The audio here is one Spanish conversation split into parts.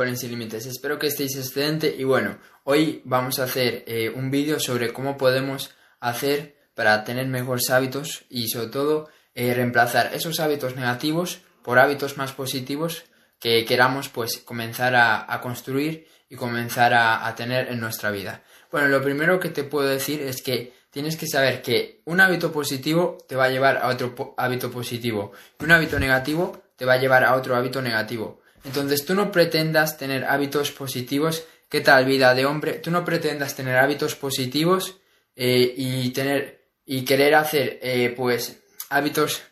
Sin límites. Espero que estéis excelente y bueno, hoy vamos a hacer eh, un vídeo sobre cómo podemos hacer para tener mejores hábitos y sobre todo eh, reemplazar esos hábitos negativos por hábitos más positivos que queramos pues comenzar a, construir y comenzar a tener en nuestra vida. Bueno, lo primero que te puedo decir es que tienes que saber que un hábito positivo te va a llevar a otro hábito positivo y un hábito negativo te va a llevar a otro hábito negativo. Entonces tú no pretendas tener hábitos positivos. ¿Qué tal vida de hombre? Tú no pretendas tener hábitos positivos eh, y tener y querer hacer eh, pues hábitos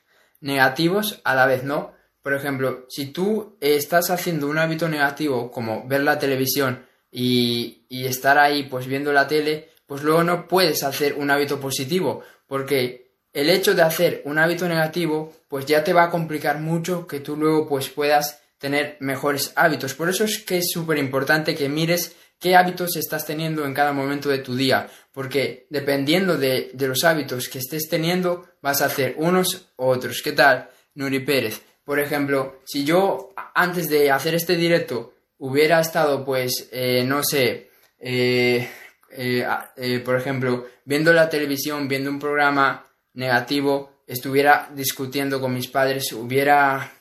negativos a la vez, ¿no? Por ejemplo, si tú estás haciendo un hábito negativo como ver la televisión y, y estar ahí pues viendo la tele, pues luego no puedes hacer un hábito positivo, porque el hecho de hacer un hábito negativo, pues ya te va a complicar mucho que tú luego pues puedas tener mejores hábitos. Por eso es que es súper importante que mires qué hábitos estás teniendo en cada momento de tu día, porque dependiendo de, los hábitos que estés teniendo, vas a hacer unos u otros. ¿Qué tal, Nuri Pérez? Por ejemplo, si yo antes de hacer este directo hubiera estado, pues, eh, no sé, eh, eh, por ejemplo, viendo la televisión, viendo un programa negativo, estuviera discutiendo con mis padres, hubiera,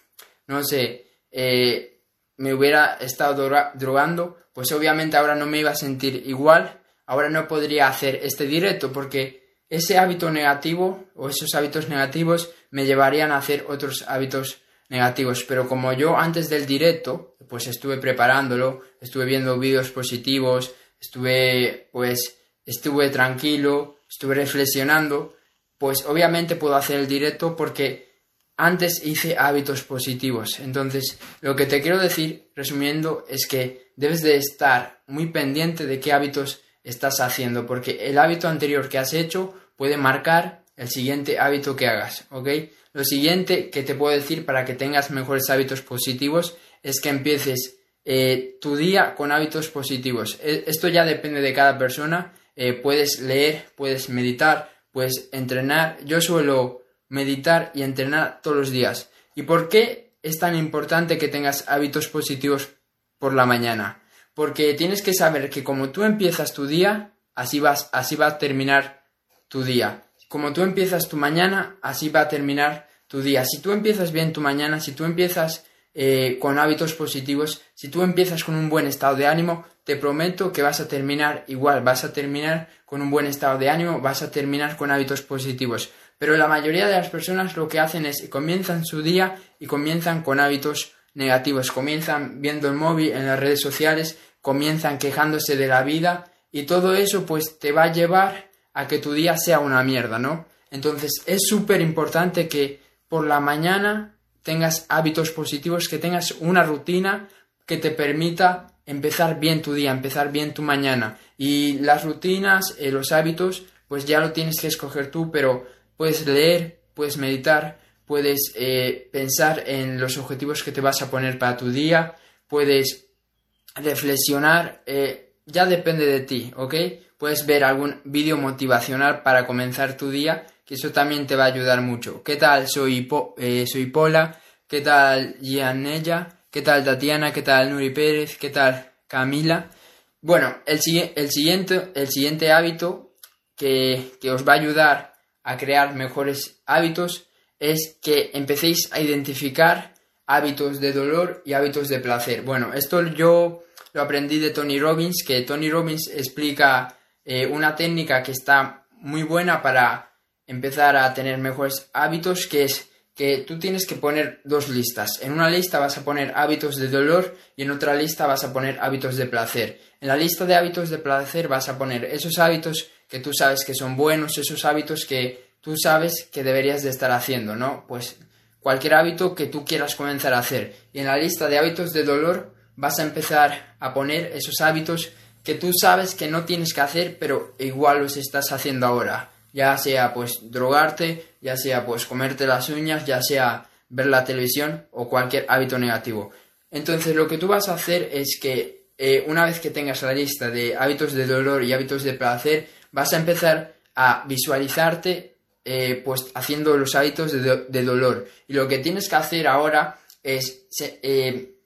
no sé, eh, me hubiera estado drogando, pues obviamente ahora no me iba a sentir igual, ahora no podría hacer este directo porque ese hábito negativo o esos hábitos negativos me llevarían a hacer otros hábitos negativos. Pero como yo antes del directo, pues estuve preparándolo, estuve viendo vídeos positivos, estuve pues estuve tranquilo, estuve reflexionando, pues obviamente puedo hacer el directo porque antes hice hábitos positivos. Entonces, lo que te quiero decir, resumiendo, es que debes de estar muy pendiente de qué hábitos estás haciendo, porque el hábito anterior que has hecho puede marcar el siguiente hábito que hagas, ¿ok? Lo siguiente que te puedo decir para que tengas mejores hábitos positivos es que empieces eh, tu día con hábitos positivos. E, esto ya depende de cada persona. Eh, puedes leer, puedes meditar, puedes entrenar. Yo suelo meditar y entrenar todos los días. ¿Y por qué es tan importante que tengas hábitos positivos por la mañana? Porque tienes que saber que como tú empiezas tu día, así vas, así va a terminar tu día. Como tú empiezas tu mañana, así va a terminar tu día. Si tú empiezas bien tu mañana, si tú empiezas eh, con hábitos positivos, si tú empiezas con un buen estado de ánimo, te prometo que vas a terminar igual, vas a terminar con un buen estado de ánimo, vas a terminar con hábitos positivos. Pero la mayoría de las personas lo que hacen es comienzan su día y comienzan con hábitos negativos, comienzan viendo el móvil en las redes sociales, comienzan quejándose de la vida y todo eso pues te va a llevar a que tu día sea una mierda, ¿no? Entonces es súper importante que por la mañana tengas hábitos positivos, que tengas una rutina que te permita empezar bien tu día, empezar bien tu mañana. Y las rutinas, eh, los hábitos, pues ya lo tienes que escoger tú, pero puedes leer, puedes meditar, puedes eh, pensar en los objetivos que te vas a poner para tu día, puedes reflexionar, eh, ya depende de ti, ¿ok? Puedes ver algún vídeo motivacional para comenzar tu día, que eso también te va a ayudar mucho. ¿Qué tal? Soy, eh, soy Pola, ¿qué tal Gianella? ¿Qué tal Tatiana? ¿Qué tal Nuri Pérez? ¿Qué tal Camila? Bueno, el, el, siguiente, el siguiente hábito que, que os va a ayudar a crear mejores hábitos es que empecéis a identificar hábitos de dolor y hábitos de placer. Bueno, esto yo lo aprendí de Tony Robbins, que Tony Robbins explica eh, una técnica que está muy buena para empezar a tener mejores hábitos, que es que tú tienes que poner dos listas. En una lista vas a poner hábitos de dolor y en otra lista vas a poner hábitos de placer. En la lista de hábitos de placer vas a poner esos hábitos que tú sabes que son buenos, esos hábitos que tú sabes que deberías de estar haciendo, ¿no? Pues cualquier hábito que tú quieras comenzar a hacer. Y en la lista de hábitos de dolor vas a empezar a poner esos hábitos que tú sabes que no tienes que hacer, pero igual los estás haciendo ahora. Ya sea pues drogarte, ya sea pues comerte las uñas, ya sea ver la televisión o cualquier hábito negativo. Entonces lo que tú vas a hacer es que eh, una vez que tengas la lista de hábitos de dolor y hábitos de placer, vas a empezar a visualizarte eh, pues haciendo los hábitos de, dolor. Y lo que tienes que hacer ahora es eh,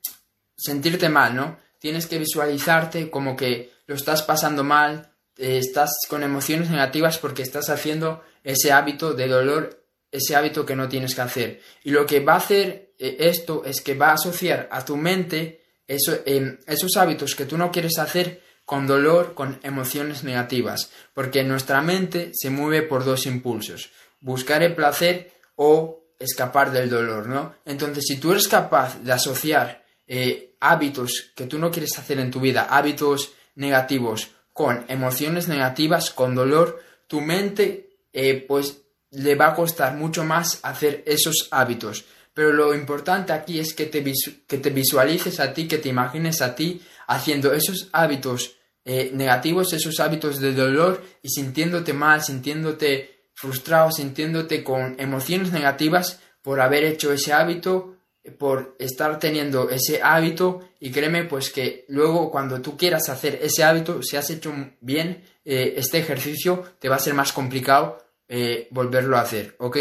sentirte mal, ¿no? tienes que visualizarte como que lo estás pasando mal, eh, estás con emociones negativas porque estás haciendo ese hábito de dolor, ese hábito que no tienes que hacer. Y lo que va a hacer eh, esto es que va a asociar a tu mente em, esos hábitos que tú no quieres hacer con dolor, con emociones negativas, porque nuestra mente se mueve por dos impulsos, buscar el placer o escapar del dolor, ¿no? Entonces, si tú eres capaz de asociar eh, hábitos que tú no quieres hacer en tu vida, hábitos negativos, con emociones negativas, con dolor, tu mente eh, pues le va a costar mucho más hacer esos hábitos. Pero lo importante aquí es que te, que te visualices a ti, que te imagines a ti haciendo esos hábitos eh, negativos, esos hábitos de dolor y sintiéndote mal, sintiéndote frustrado, sintiéndote con emociones negativas por haber hecho ese hábito por estar teniendo ese hábito y créeme pues que luego cuando tú quieras hacer ese hábito, si has hecho bien eh, este ejercicio, te va a ser más complicado eh, volverlo a hacer, ¿ok?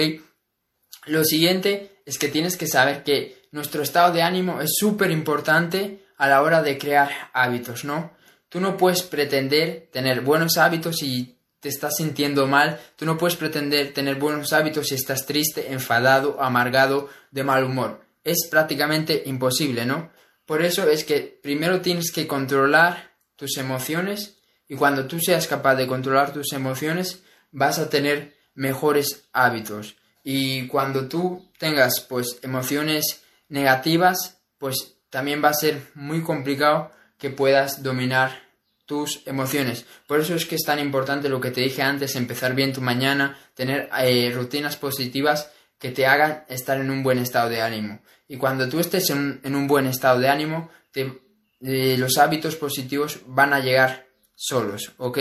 Lo siguiente es que tienes que saber que nuestro estado de ánimo es súper importante a la hora de crear hábitos, ¿no? Tú no puedes pretender tener buenos hábitos y te estás sintiendo mal, tú no puedes pretender tener buenos hábitos si estás triste, enfadado, amargado, de mal humor es prácticamente imposible, ¿no? Por eso es que primero tienes que controlar tus emociones y cuando tú seas capaz de controlar tus emociones vas a tener mejores hábitos. Y cuando tú tengas pues emociones negativas, pues también va a ser muy complicado que puedas dominar tus emociones. Por eso es que es tan importante lo que te dije antes, empezar bien tu mañana, tener eh, rutinas positivas que te hagan estar en un buen estado de ánimo. Y cuando tú estés en, un buen estado de ánimo, eh, los hábitos positivos van a llegar solos, ¿ok?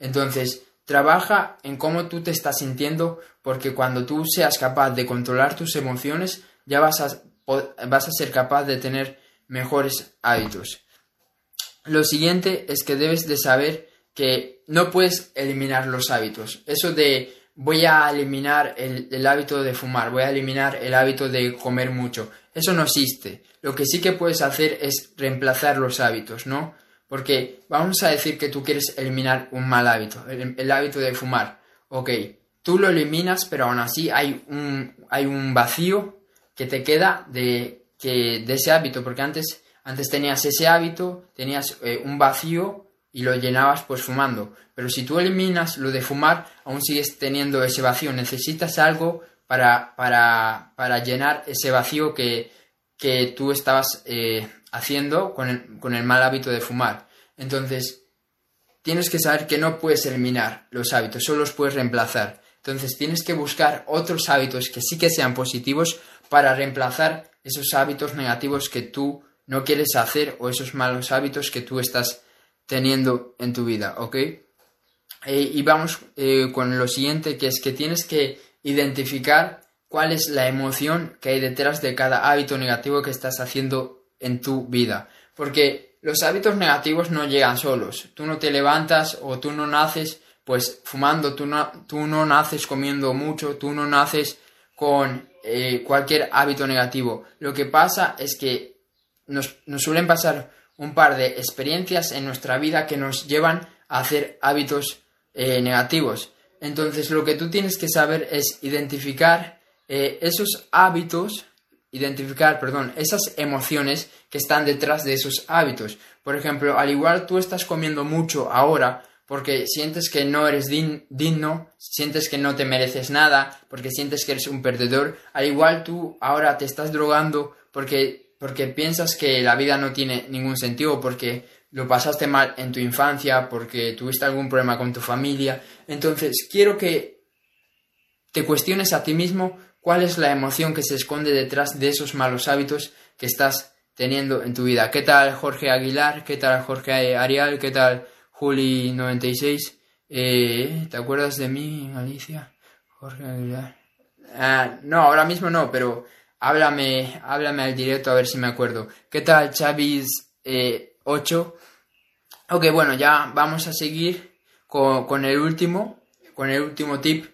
Entonces, trabaja en cómo tú te estás sintiendo, porque cuando tú seas capaz de controlar tus emociones, ya vas a, vas a ser capaz de tener mejores hábitos. Lo siguiente es que debes de saber que no puedes eliminar los hábitos. Eso de voy a eliminar el, hábito de fumar, voy a eliminar el hábito de comer mucho. Eso no existe. Lo que sí que puedes hacer es reemplazar los hábitos, ¿no? Porque vamos a decir que tú quieres eliminar un mal hábito, el, hábito de fumar. Ok, tú lo eliminas, pero aún así hay un, hay un vacío que te queda de, que, de ese hábito, porque antes, antes tenías ese hábito, tenías eh, un vacío y lo llenabas pues fumando. Pero si tú eliminas lo de fumar, aún sigues teniendo ese vacío. Necesitas algo para, para, para llenar ese vacío que, que tú estabas eh, haciendo con el, con el mal hábito de fumar. Entonces, tienes que saber que no puedes eliminar los hábitos, solo los puedes reemplazar. Entonces, tienes que buscar otros hábitos que sí que sean positivos para reemplazar esos hábitos negativos que tú no quieres hacer o esos malos hábitos que tú estás teniendo en tu vida, ¿ok? Eh, y vamos eh, con lo siguiente, que es que tienes que identificar cuál es la emoción que hay detrás de cada hábito negativo que estás haciendo en tu vida. Porque los hábitos negativos no llegan solos. Tú no te levantas o tú no naces pues fumando, tú no, tú no naces comiendo mucho, tú no naces con eh, cualquier hábito negativo. Lo que pasa es que nos, suelen pasar un par de experiencias en nuestra vida que nos llevan a hacer hábitos eh, negativos. Entonces lo que tú tienes que saber es identificar eh, esos hábitos, identificar, perdón, esas emociones que están detrás de esos hábitos. Por ejemplo, al igual tú estás comiendo mucho ahora porque sientes que no eres digno, sientes que no te mereces nada, porque sientes que eres un perdedor, al igual tú ahora te estás drogando porque porque piensas que la vida no tiene ningún sentido, porque lo pasaste mal en tu infancia, porque tuviste algún problema con tu familia. Entonces, quiero que te cuestiones a ti mismo cuál es la emoción que se esconde detrás de esos malos hábitos que estás teniendo en tu vida. ¿Qué tal Jorge Aguilar? ¿Qué tal Jorge Arial? ¿Qué tal Juli96? Eh, ¿Te acuerdas de mí, Alicia? Jorge Aguilar. Ah, no, ahora mismo no, pero Háblame, háblame al directo a ver si me acuerdo. ¿Qué tal, Chavis 8? Eh, ok, bueno, ya vamos a seguir con, el último, con el último tip,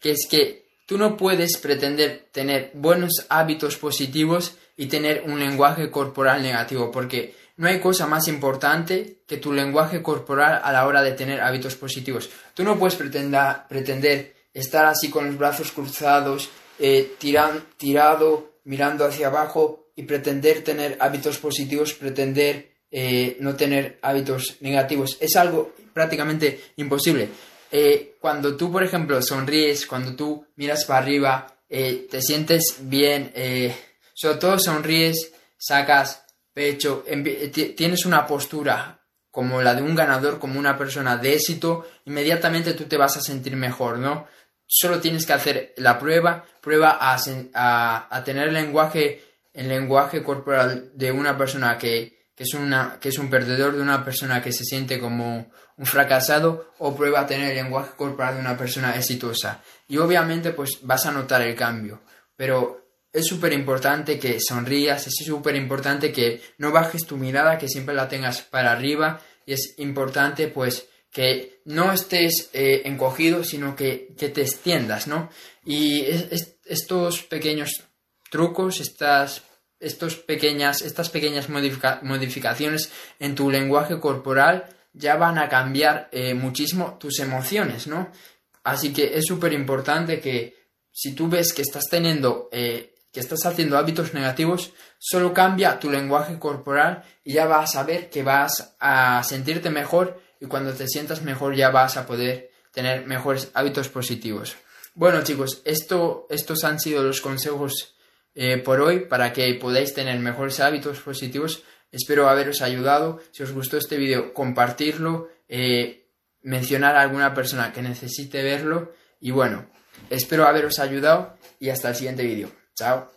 que es que tú no puedes pretender tener buenos hábitos positivos y tener un lenguaje corporal negativo, porque no hay cosa más importante que tu lenguaje corporal a la hora de tener hábitos positivos. Tú no puedes pretender estar así con los brazos cruzados, eh, tirado, mirando hacia abajo y pretender tener hábitos positivos, pretender eh, no tener hábitos negativos. Es algo prácticamente imposible. Eh, cuando tú, por ejemplo, sonríes, cuando tú miras para arriba, te sientes bien, sobre todo sonríes, sacas pecho, tienes una postura como la de un ganador, como una persona de éxito, inmediatamente tú te vas a sentir mejor, ¿no? Solo tienes que hacer la prueba, prueba a, a, tener el lenguaje, el lenguaje corporal de una persona que, que, es una, que es un perdedor, de una persona que se siente como un fracasado, o prueba a tener el lenguaje corporal de una persona exitosa. Y obviamente pues vas a notar el cambio, pero es súper importante que sonrías, es súper importante que no bajes tu mirada, que siempre la tengas para arriba, y es importante pues que no estés eh, encogido, sino que, te extiendas, ¿no? Y estos pequeños trucos, estas, estos pequeñas, estas pequeñas modificaciones en tu lenguaje corporal ya van a cambiar eh, muchísimo tus emociones, ¿no? Así que es súper importante que si tú ves que estás teniendo, eh, que estás haciendo hábitos negativos, solo cambia tu lenguaje corporal y ya vas a ver que vas a sentirte mejor y cuando te sientas mejor ya vas a poder tener mejores hábitos positivos. Bueno chicos, esto, estos han sido los consejos eh, por hoy para que podáis tener mejores hábitos positivos. Espero haberos ayudado. Si os gustó este vídeo, compartirlo, eh, mencionar a alguna persona que necesite verlo. Y bueno, espero haberos ayudado y hasta el siguiente vídeo. Chao.